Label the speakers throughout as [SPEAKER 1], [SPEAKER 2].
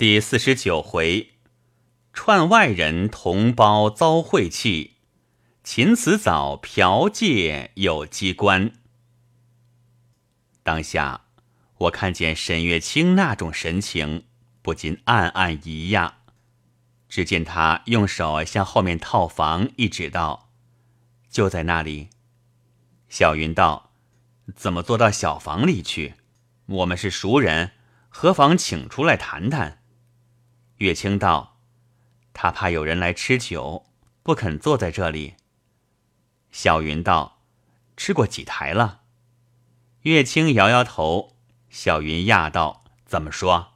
[SPEAKER 1] 第四十九回，串外人同胞遭晦气，秦辞藻嫖妓有机关。当下我看见沈月清那种神情，不禁暗暗疑讶。只见他用手向后面套房一指道：“就在那里。”小云道：“怎么坐到小房里去？我们是熟人，何妨请出来谈谈？”月清道：“他怕有人来吃酒，不肯坐在这里。”小云道：“吃过几台了？”月清摇摇头。小云讶道：“怎么说？”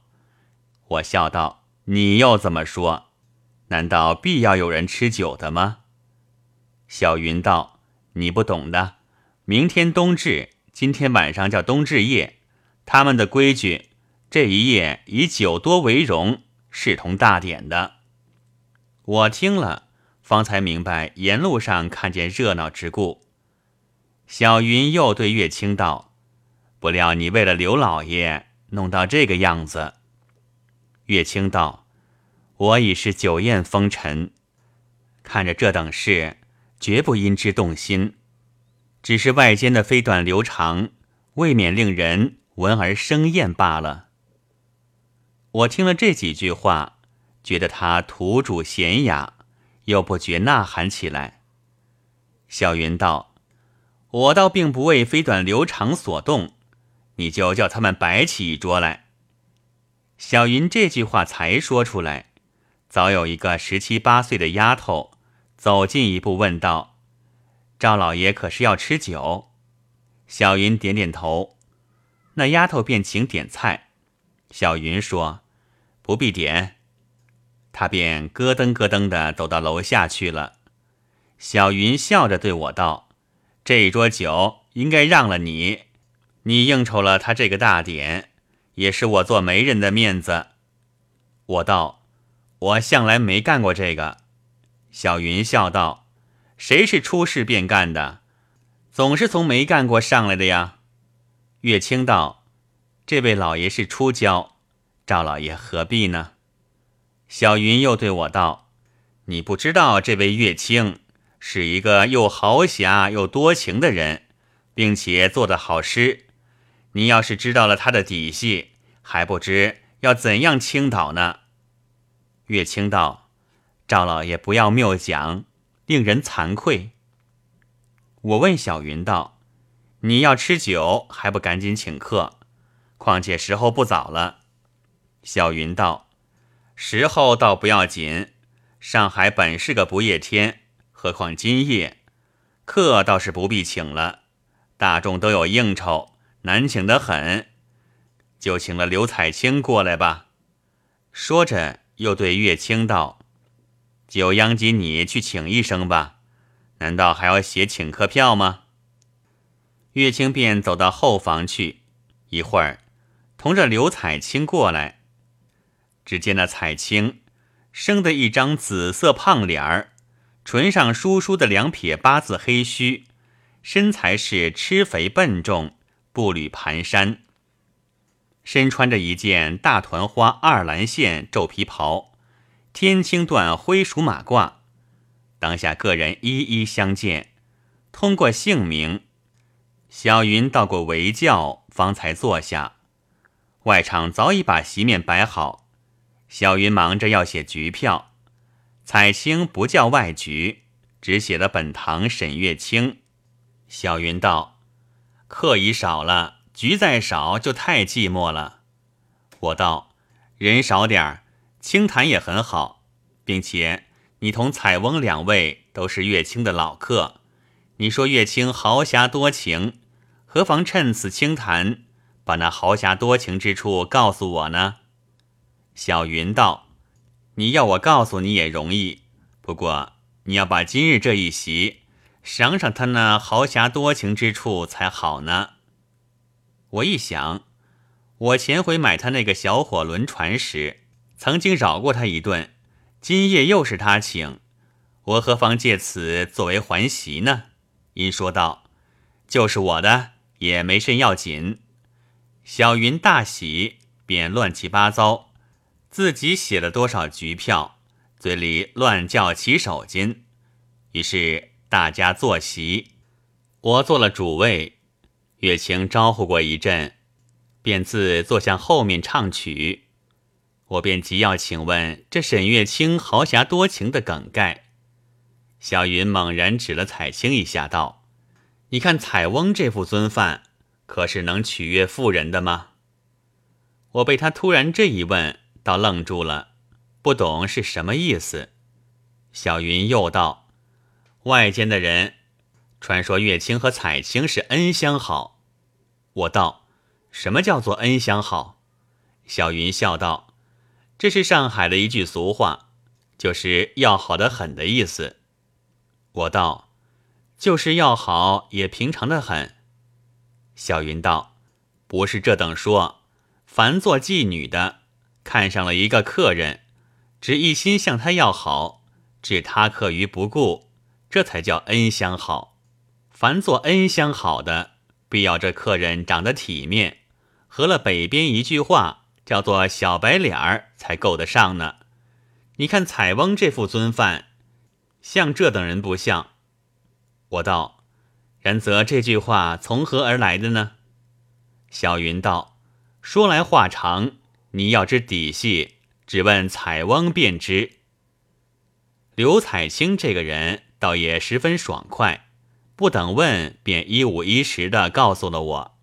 [SPEAKER 1] 我笑道：“你又怎么说？难道必要有人吃酒的吗？”小云道：“你不懂的。明天冬至，今天晚上叫冬至夜，他们的规矩，这一夜以酒多为荣。”视同大典的，我听了，方才明白沿路上看见热闹之故。小云又对月清道：“不料你为了刘老爷弄到这个样子。”月清道：“我已是酒宴风尘，看着这等事，绝不因之动心。只是外间的飞短流长，未免令人闻而生厌罢了。”我听了这几句话，觉得他土主娴雅，又不觉呐喊起来。小云道：“我倒并不为飞短流长所动，你就叫他们摆起一桌来。”小云这句话才说出来，早有一个十七八岁的丫头走近一步问道：“赵老爷可是要吃酒？”小云点点头，那丫头便请点菜。小云说。不必点，他便咯噔咯噔的走到楼下去了。小云笑着对我道：“这一桌酒应该让了你，你应酬了他这个大典，也是我做媒人的面子。”我道：“我向来没干过这个。”小云笑道：“谁是出事便干的？总是从没干过上来的呀。”月清道：“这位老爷是出交。”赵老爷何必呢？小云又对我道：“你不知道这位月清是一个又豪侠又多情的人，并且做得好诗。你要是知道了他的底细，还不知要怎样倾倒呢。”月清道：“赵老爷不要谬讲，令人惭愧。”我问小云道：“你要吃酒，还不赶紧请客？况且时候不早了。”小云道：“时候倒不要紧，上海本是个不夜天，何况今夜，客倒是不必请了。大众都有应酬，难请得很，就请了刘彩青过来吧。”说着，又对月清道：“就央及你去请一声吧，难道还要写请客票吗？”月清便走到后房去，一会儿，同着刘彩青过来。只见那彩青生的一张紫色胖脸儿，唇上疏疏的两撇八字黑须，身材是吃肥笨重，步履蹒跚，身穿着一件大团花二蓝线皱皮袍，天青缎灰鼠马褂。当下个人一一相见，通过姓名，小云道过围轿，方才坐下。外场早已把席面摆好。小云忙着要写局票，彩青不叫外局，只写了本堂沈月清。小云道：“客已少了，局再少就太寂寞了。”我道：“人少点儿，清谈也很好，并且你同彩翁两位都是月清的老客，你说月清豪侠多情，何妨趁此清谈，把那豪侠多情之处告诉我呢？”小云道：“你要我告诉你也容易，不过你要把今日这一席赏赏他那豪侠多情之处才好呢。”我一想，我前回买他那个小火轮船时，曾经饶过他一顿，今夜又是他请，我何妨借此作为还席呢？因说道：“就是我的，也没甚要紧。”小云大喜，便乱七八糟。自己写了多少局票，嘴里乱叫起手巾。于是大家坐席，我做了主位。月清招呼过一阵，便自坐向后面唱曲。我便急要请问这沈月清豪侠多情的梗概。小云猛然指了彩青一下，道：“你看彩翁这副尊范，可是能取悦妇人的吗？”我被他突然这一问，倒愣住了，不懂是什么意思。小云又道：“外间的人传说月清和彩青是恩相好。”我道：“什么叫做恩相好？”小云笑道：“这是上海的一句俗话，就是要好的很的意思。”我道：“就是要好，也平常的很。”小云道：“不是这等说。”凡做妓女的，看上了一个客人，只一心向他要好，置他客于不顾，这才叫恩相好。凡做恩相好的，必要这客人长得体面，合了北边一句话，叫做小白脸儿，才够得上呢。你看采翁这副尊范，像这等人不像。我道：然则这句话从何而来的呢？小云道。说来话长，你要知底细，只问彩翁便知。刘彩青这个人倒也十分爽快，不等问便一五一十的告诉了我。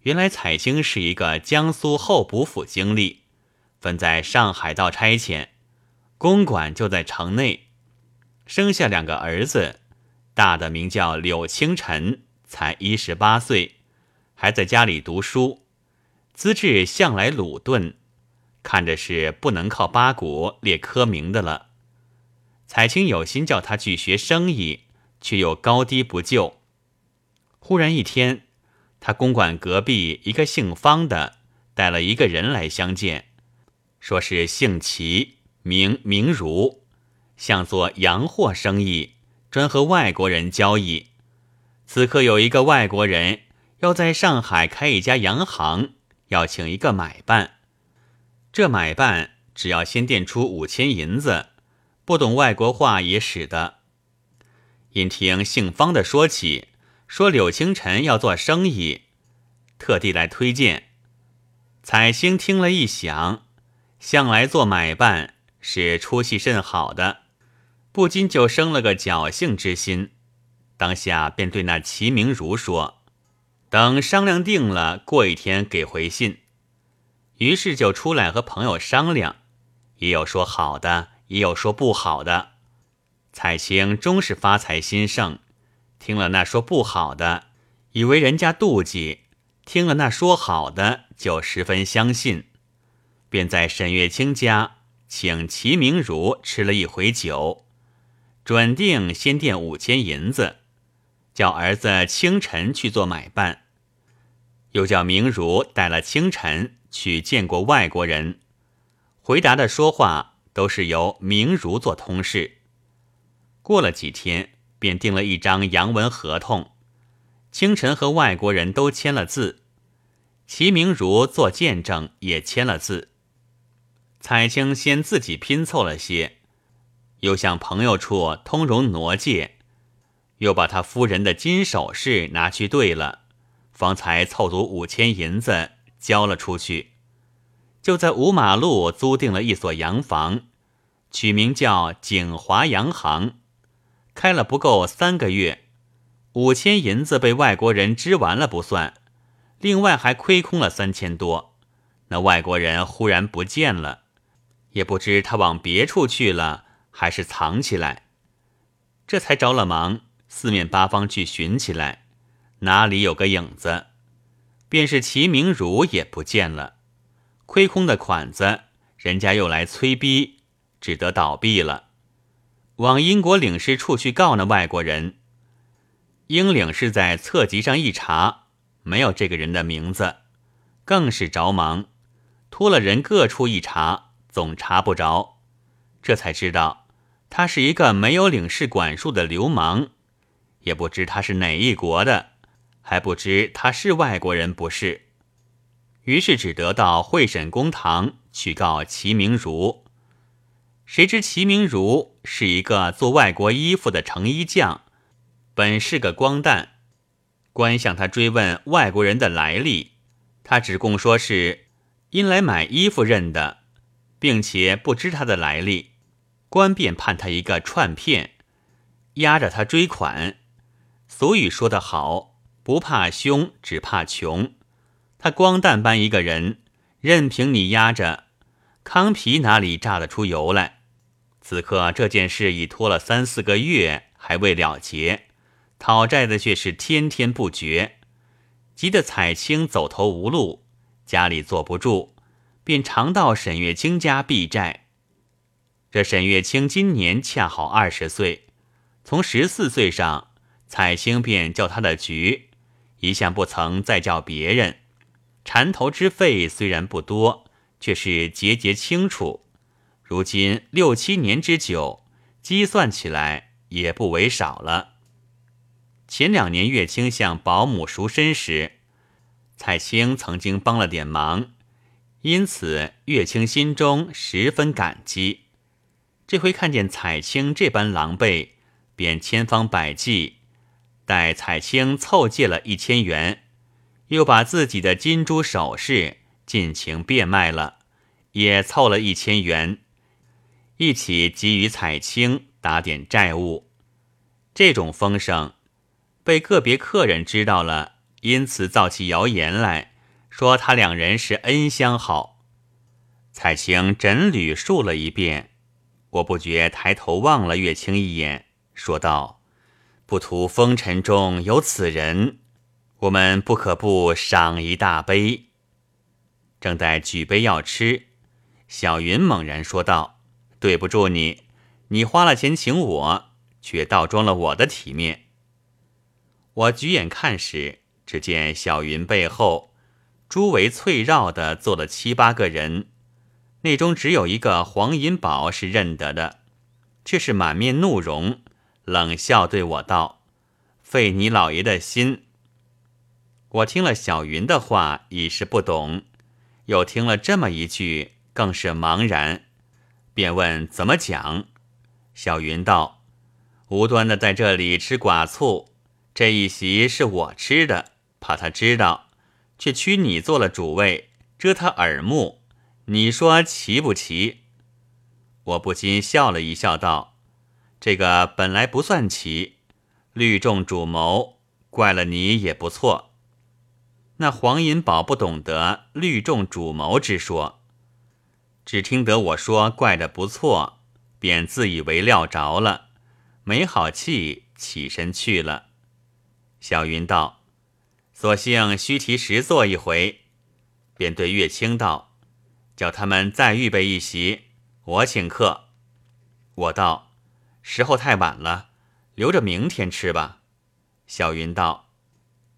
[SPEAKER 1] 原来彩青是一个江苏候补府经历，分在上海道差遣，公馆就在城内，生下两个儿子，大的名叫柳清晨，才一十八岁，还在家里读书。资质向来鲁钝，看着是不能靠八股列科名的了。彩青有心叫他去学生意，却又高低不就。忽然一天，他公馆隔壁一个姓方的带了一个人来相见，说是姓齐，名明如，像做洋货生意，专和外国人交易。此刻有一个外国人要在上海开一家洋行。要请一个买办，这买办只要先垫出五千银子，不懂外国话也使得。因听姓方的说起，说柳清晨要做生意，特地来推荐。彩星听了一想，向来做买办是出息甚好的，不禁就生了个侥幸之心，当下便对那齐明如说。等商量定了，过一天给回信。于是就出来和朋友商量，也有说好的，也有说不好的。彩青终是发财心盛，听了那说不好的，以为人家妒忌；听了那说好的，就十分相信，便在沈月清家请齐明如吃了一回酒，准定先垫五千银子。叫儿子清晨去做买办，又叫明如带了清晨去见过外国人，回答的说话都是由明如做通事。过了几天，便订了一张洋文合同，清晨和外国人都签了字，齐明如做见证也签了字。彩青先自己拼凑了些，又向朋友处通融挪借。又把他夫人的金首饰拿去兑了，方才凑足五千银子交了出去。就在五马路租定了一所洋房，取名叫景华洋行。开了不够三个月，五千银子被外国人支完了不算，另外还亏空了三千多。那外国人忽然不见了，也不知他往别处去了，还是藏起来。这才着了忙。四面八方去寻起来，哪里有个影子？便是齐明儒也不见了，亏空的款子，人家又来催逼，只得倒闭了。往英国领事处去告那外国人，英领事在册籍上一查，没有这个人的名字，更是着忙，托了人各处一查，总查不着，这才知道他是一个没有领事管束的流氓。也不知他是哪一国的，还不知他是外国人不是，于是只得到会审公堂去告齐明儒。谁知齐明儒是一个做外国衣服的成衣匠，本是个光蛋。官向他追问外国人的来历，他只供说是因来买衣服认的，并且不知他的来历。官便判他一个串骗，押着他追款。俗语说得好，不怕凶，只怕穷。他光蛋般一个人，任凭你压着，糠皮哪里榨得出油来？此刻这件事已拖了三四个月，还未了结，讨债的却是天天不绝，急得彩青走投无路，家里坐不住，便常到沈月清家避债。这沈月清今年恰好二十岁，从十四岁上，彩青便叫他的局，一向不曾再叫别人。缠头之费虽然不多，却是节节清楚。如今六七年之久，计算起来也不为少了。前两年月清向保姆赎身时，彩青曾经帮了点忙，因此月清心中十分感激。这回看见彩青这般狼狈，便千方百计待彩青凑借了一千元，又把自己的金珠首饰尽情变卖了，也凑了一千元。一起给予彩青打点债务，这种风声被个别客人知道了，因此造起谣言来说他两人是恩相好。彩青整捋述了一遍，我不觉抬头望了月清一眼，说道：“不图风尘中有此人，我们不可不赏一大杯。”正待举杯要吃，小云猛然说道。对不住你，你花了钱请我，却倒装了我的体面。我举眼看时，只见小云背后，诸围翠绕的坐了七八个人，内中只有一个黄银宝是认得的，却是满面怒容，冷笑对我道：“费你老爷的心。”我听了小云的话，已是不懂；又听了这么一句，更是茫然。便问怎么讲？小云道：“无端的在这里吃寡醋，这一席是我吃的，怕他知道，却屈你做了主位，遮他耳目。你说奇不奇？”我不禁笑了一笑，道：“这个本来不算奇，律众主谋，怪了你也不错。”那黄银宝不懂得律众主谋之说。只听得我说怪的不错，便自以为料着了，没好气，起身去了。小云道：“索性虚题实做一回。”便对月清道：“叫他们再预备一席，我请客。”我道：“时候太晚了，留着明天吃吧。”小云道：“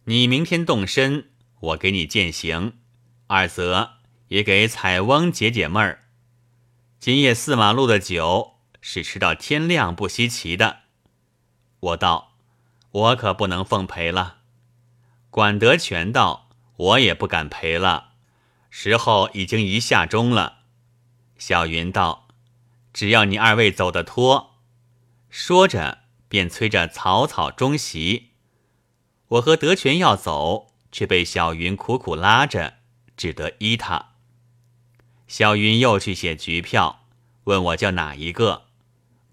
[SPEAKER 1] 你明天动身，我给你践行；二则也给彩翁解解闷儿。”今夜四马路的酒是吃到天亮不稀奇的。我道：“我可不能奉陪了。”管德全道：“我也不敢陪了。”时候已经一下钟了。小云道：“只要你二位走得脱。”说着便催着草草中席。我和德全要走，却被小云苦苦拉着，只得依他。小云又去写局票，问我叫哪一个。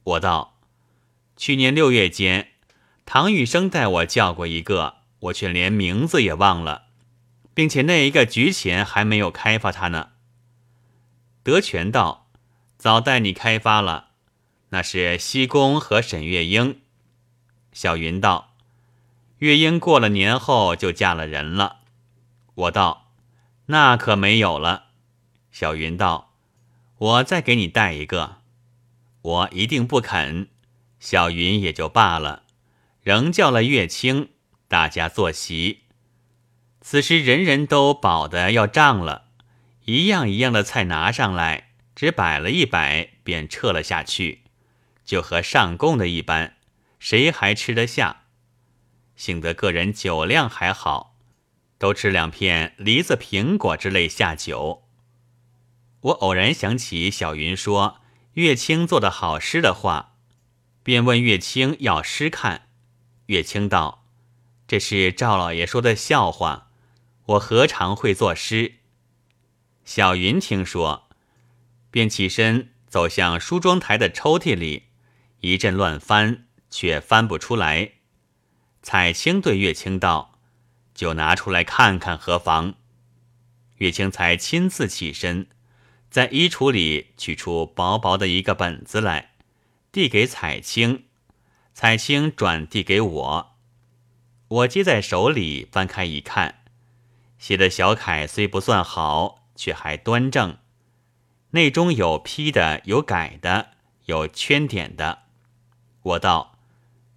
[SPEAKER 1] 我道：去年六月间，唐玉生带我叫过一个，我却连名字也忘了，并且那一个局钱还没有开发他呢。德全道：早带你开发了，那是西宫和沈月英。小云道：月英过了年后就嫁了人了。我道：那可没有了。小云道：“我再给你带一个。”我一定不肯。小云也就罢了，仍叫了月清，大家坐席。此时人人都饱得要胀了，一样一样的菜拿上来，只摆了一摆，便撤了下去，就和上供的一般，谁还吃得下？幸得个人酒量还好，都吃两片梨子、苹果之类下酒。我偶然想起小云说月清做的好诗的话，便问月清要诗看。月清道：“这是赵老爷说的笑话，我何尝会作诗？”小云听说，便起身走向梳妆台的抽屉里，一阵乱翻，却翻不出来。彩青对月清道：“就拿出来看看何妨？”月清才亲自起身，在衣橱里取出薄薄的一个本子来，递给彩青。彩青转递给我，我接在手里，翻开一看，写的小楷虽不算好，却还端正。内中有批的，有改的，有圈点的。我道：“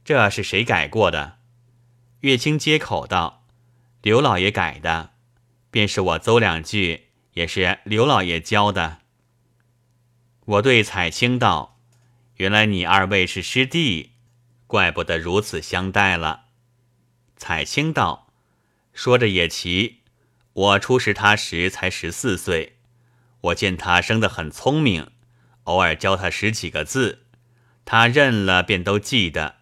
[SPEAKER 1] 这是谁改过的？”月清接口道：“刘老爷改的，便是我邹两句，也是刘老爷教的。”我对彩青道：“原来你二位是师弟。”怪不得如此相待了。彩青道：“说着也奇，我初识他时才十四岁，我见他生得很聪明，偶尔教他十几个字，他认了便都记得，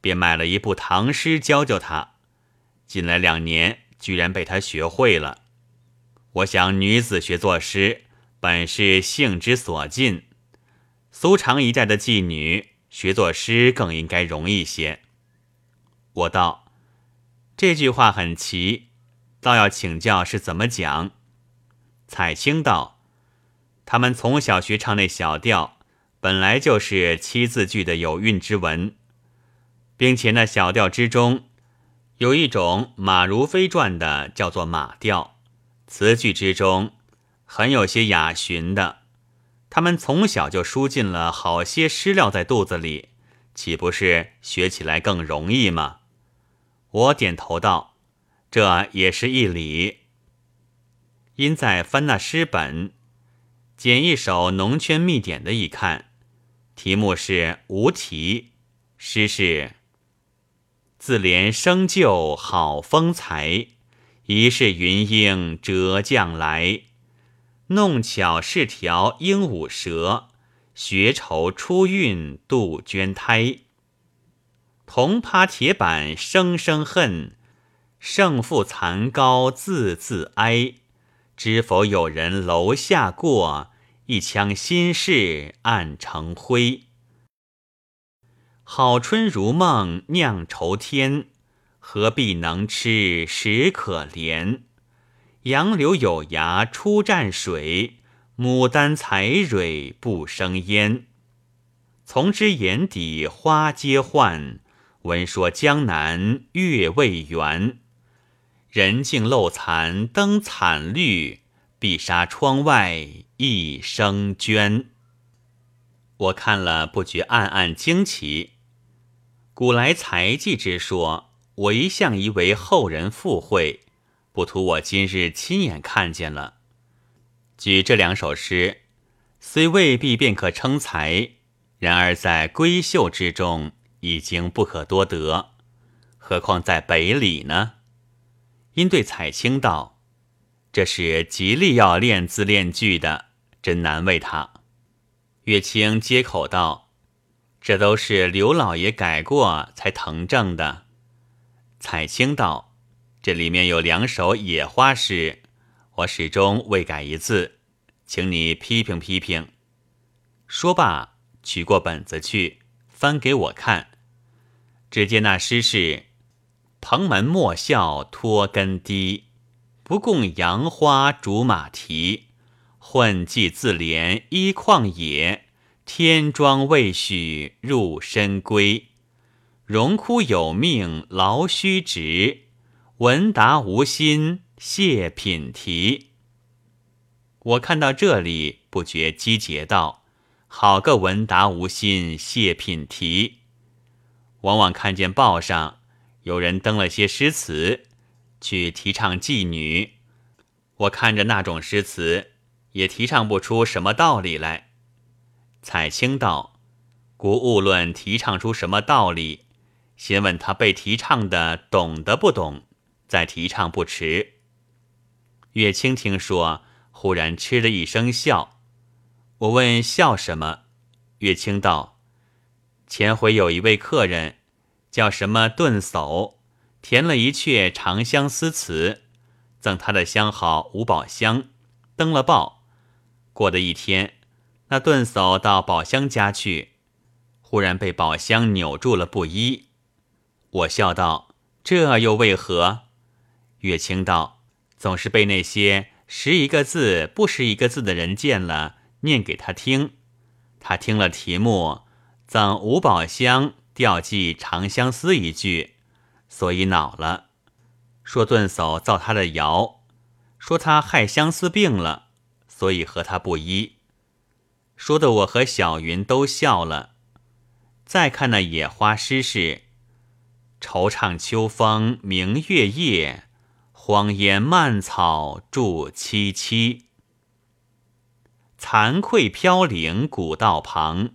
[SPEAKER 1] 便买了一部唐诗教教他。近来两年，居然被他学会了。我想女子学作诗，本是性之所近，苏常一代的妓女。”学作诗更应该容易些。我道这句话很奇，倒要请教是怎么讲。彩青道：他们从小学唱那小调，本来就是七字句的有韵之文，并且那小调之中有一种马如飞传的，叫做马调，词句之中很有些雅寻的。他们从小就输进了好些诗料在肚子里，岂不是学起来更容易吗？我点头道：“这也是一理。”因在翻那诗本，捡一首农圈密典的一看，题目是无题，诗是：“自怜生就好风采，疑是云英折将来。”弄巧是条鹦鹉舌，学愁出韵杜鹃胎。铜耙铁板声声恨，胜负残高字字哀。知否有人楼下过，一腔心事暗成灰。好春如梦酿愁天，何必能吃实可怜。杨柳有芽初蘸水，牡丹采蕊不生烟。从知眼底花皆幻，闻说江南月未圆。人静漏残灯惨绿，碧纱窗外一生捐。我看了不觉暗暗惊奇。古来才技之说，我一向以为后人附会。不图我今日亲眼看见了。举这两首诗，虽未必便可称才，然而在闺秀之中已经不可多得，何况在北里呢？因对彩青道：“这是极力要练字练句的，真难为他。”月清接口道：“这都是刘老爷改过才誊正的。”彩青道。这里面有两首野花诗，我始终未改一字，请你批评批评。说罢，取过本子去翻给我看。只见那诗是：“蓬门莫笑脱根低，不共杨花竹马蹄。混迹自怜依旷野，天庄未许入深闺。荣枯有命劳须直。”文达无心谢品题。我看到这里，不觉击节道：“好个文达无心谢品题！”往往看见报上有人登了些诗词，去提倡妓女。我看着那种诗词，也提倡不出什么道理来。彩青道：“故勿论提倡出什么道理，先问他被提倡的懂得不懂。”再提倡不迟。月清听说，忽然嗤的一声笑。我问笑什么？月清道：“前回有一位客人，叫什么顿叟，填了一阙长相思词，赠他的相好吴宝香，登了报。过的一天，那顿叟到宝香家去，忽然被宝香扭住了布衣。我笑道：‘这又为何？’月清道：‘总是被那些识一个字不识一个字的人见了，念给他听。’他听了题目，赠五宝香调寄《长相思》一句，所以恼了，说顿叟造他的谣，说他害相思病了，所以和他不依。说的我和小云都笑了。再看那野花诗是：惆怅秋风明月夜，荒烟蔓草住萋萋。惭愧飘零古道旁，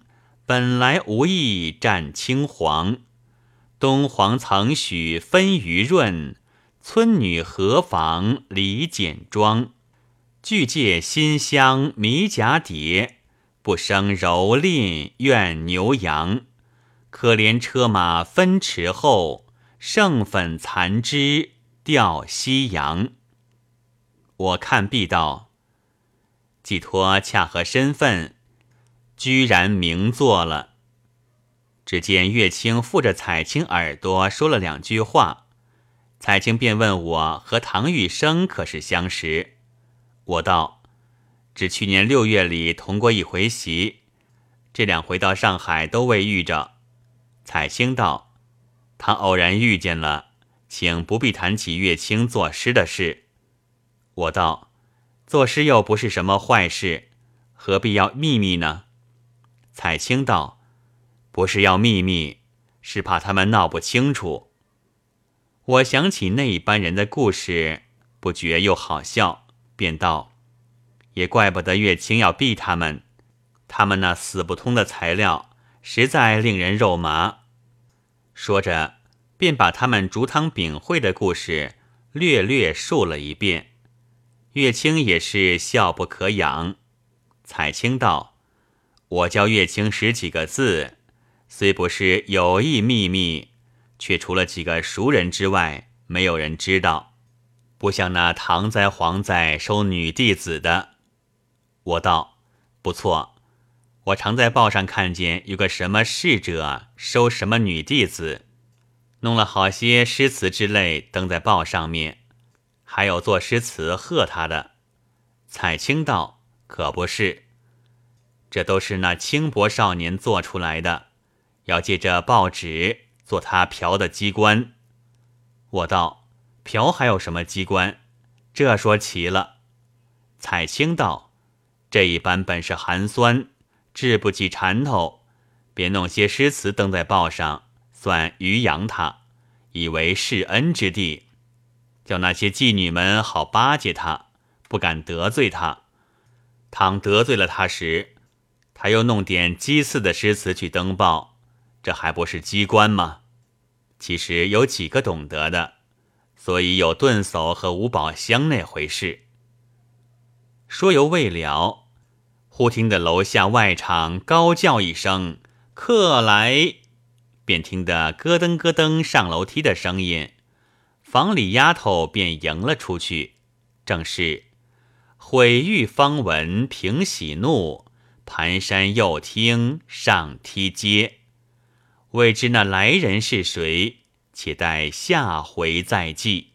[SPEAKER 1] 本来无意占青黄。东皇曾许分余润，村女何妨离简妆？俱借新香迷蛱蝶，不生蹂躏怨牛羊。可怜车马分驰后，剩粉残枝吊夕阳。我看毕道。寄托恰合身份，居然名作了。只见月清附着彩青耳朵说了两句话，彩青便问我和唐玉生可是相识。我道：只去年六月里同过一回席，这两回到上海都未遇着。彩青道：他偶然遇见了，请不必谈起月清作诗的事。我道。作诗又不是什么坏事，何必要秘密呢？彩青道：“不是要秘密，是怕他们闹不清楚。”我想起那一班人的故事，不觉又好笑，便道：“也怪不得月清要避他们，他们那死不通的材料，实在令人肉麻。”说着，便把他们竹汤饼会的故事略略述了一遍。月清也是笑不可养。彩青道：“我教月清识几个字，虽不是有意秘密，却除了几个熟人之外，没有人知道。不像那唐灾皇哉收女弟子的。”我道：“不错，我常在报上看见有个什么侍者收什么女弟子，弄了好些诗词之类登在报上面。”还有作诗词贺他的，彩青道可不是，这都是那轻薄少年做出来的，要借着报纸做他嫖的机关。我道嫖还有什么机关？这说齐了。彩青道这一般本是寒酸，治不起缠头，便弄些诗词登在报上，算渔养他，以为示恩之地。叫那些妓女们好巴结他，不敢得罪他。倘得罪了他时，他又弄点讥刺的诗词去登报，这还不是机关吗？其实有几个懂得的，所以有顿叟和五宝箱那回事。说犹未了，忽听得楼下外场高叫一声“客来”，便听得咯噔咯噔上楼梯的声音。房里丫头便迎了出去，正是毁誉方闻平喜怒，蹒跚又听上梯阶。未知那来人是谁？且待下回再记。